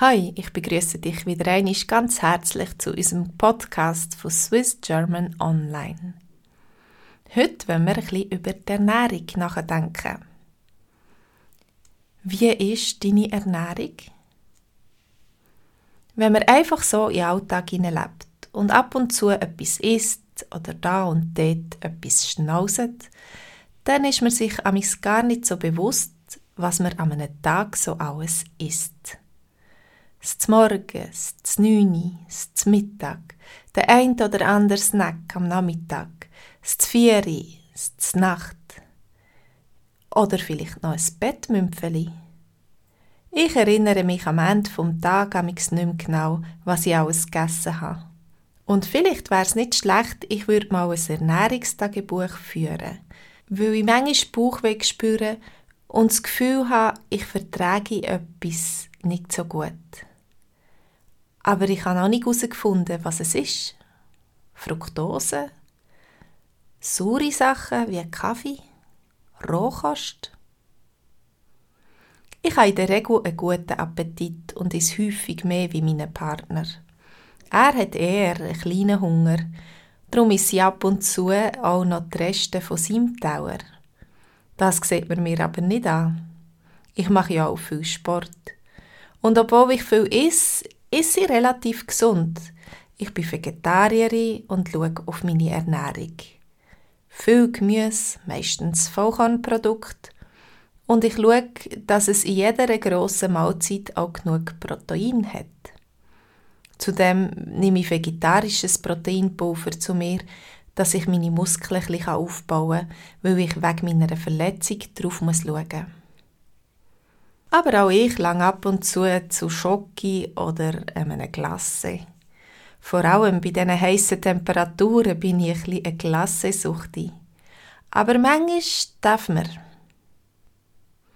Hi, ich begrüße dich wieder einmal ganz herzlich zu unserem Podcast von Swiss German Online. Heute wollen wir ein bisschen über die Ernährung nachdenken. Wie ist deine Ernährung? Wenn man einfach so in den Alltag lebt und ab und zu etwas isst oder da und dort etwas schnauset, dann ist man sich amigs gar nicht so bewusst, was man an einem Tag so alles isst das Morgens, das Neuni, das Mittag, der ein oder andere Snack am Nachmittag, das Vieri, das Nacht. Oder vielleicht noch ein Bettmümpfeli. Ich erinnere mich am Ende vom Tag nicht mehr genau, was ich alles gegessen habe. Und vielleicht wäre es nicht schlecht, ich würde mal ein Ernährungstagebuch führen, weil ich manchmal Bauchweh spüre und das Gefühl habe, ich vertrage etwas nicht so gut. Aber ich habe noch nicht herausgefunden, was es ist. Fructose, saure Sachen wie Kaffee, Rohkost. Ich habe in der Regel einen guten Appetit und ist häufig mehr wie mein Partner. Er hat eher einen kleinen Hunger, darum ist sie ab und zu auch noch die Reste von seinem Teller. Das sieht man mir aber nicht an. Ich mache ja auch viel Sport. Und obwohl ich viel esse, ist sie relativ gesund. Ich bin Vegetarierin und schaue auf meine Ernährung. Viel Gemüse, meistens Vollkornprodukt. Und ich schaue, dass es in jeder grossen Mahlzeit auch genug Protein hat. Zudem nehme ich vegetarisches Proteinpulver zu mir, dass ich meine Muskeln ein aufbauen kann, weil ich wegen meiner Verletzung darauf schauen muss. Aber auch ich lang ab und zu zu Schoki oder einem Glasse. Vor allem bei diesen heißen Temperaturen bin ich ein eine Glassesuchti. Aber manchmal darf man.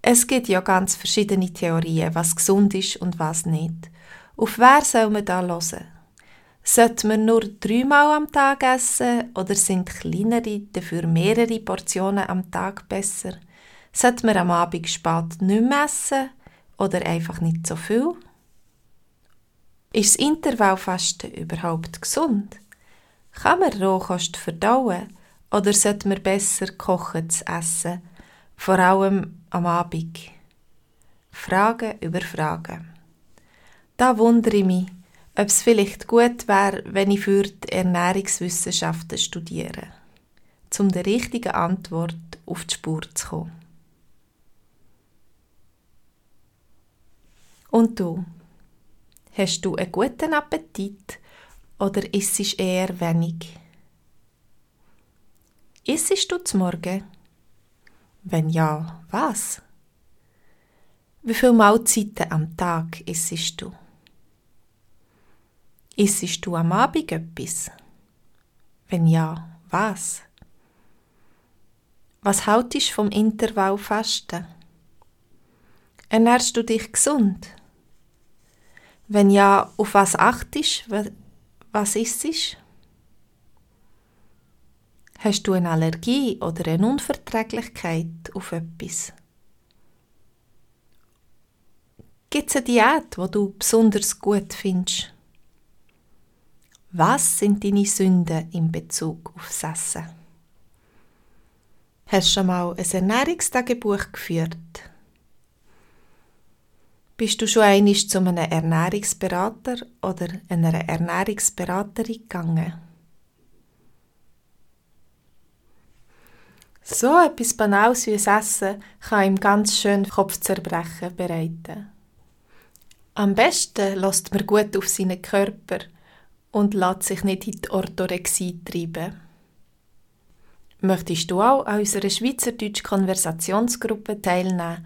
Es gibt ja ganz verschiedene Theorien, was gesund ist und was nicht. Auf wer soll man da hören? Sollte man nur dreimal am Tag essen oder sind kleinere, dafür mehrere Portionen am Tag besser? Sollte man am Abend spät nicht mehr essen oder einfach nicht so viel? Ist das Intervallfasten überhaupt gesund? Kann man Rohkost verdauen oder sollte man besser kochen zu essen, vor allem am Abend? Fragen über Fragen. Da wundere ich mich, ob es vielleicht gut wäre, wenn ich für die Ernährungswissenschaften studiere, um der richtigen Antwort auf die Spur zu kommen. Und du? Hast du einen guten Appetit oder isst eher wenig? Issest du zum Morgen? Wenn ja, was? Wie viele Mahlzeiten am Tag isst du? Isst du am Abend etwas? Wenn ja, was? Was haltest du vom Intervallfasten? Ernährst du dich gesund? Wenn ja, auf was achtest, was ist es? Hast du eine Allergie oder eine Unverträglichkeit auf etwas? Gibt es eine Diät, die du besonders gut findest? Was sind deine Sünden in Bezug auf das Essen? Hast du schon mal ein Ernährungstagebuch geführt? Bist du schon einmal zu einem Ernährungsberater oder einer Ernährungsberaterin gegangen? So etwas Banales wie Essen kann ihm ganz schön Kopfzerbrechen bereiten. Am besten lässt man gut auf seinen Körper und lässt sich nicht in die Orthorexie treiben. Möchtest du auch an unserer Schweizerdeutsch Konversationsgruppe teilnehmen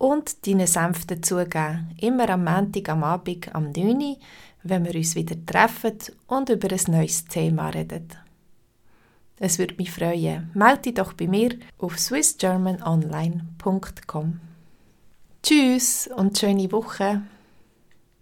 und deinen Senf dazugeben. Immer am Montag am Abend am 9 Uhr, wenn wir uns wieder treffen und über ein neues Thema reden. Es würde mich freuen. Melde dich doch bei mir auf swissgermanonline.com. Tschüss und schöne Woche.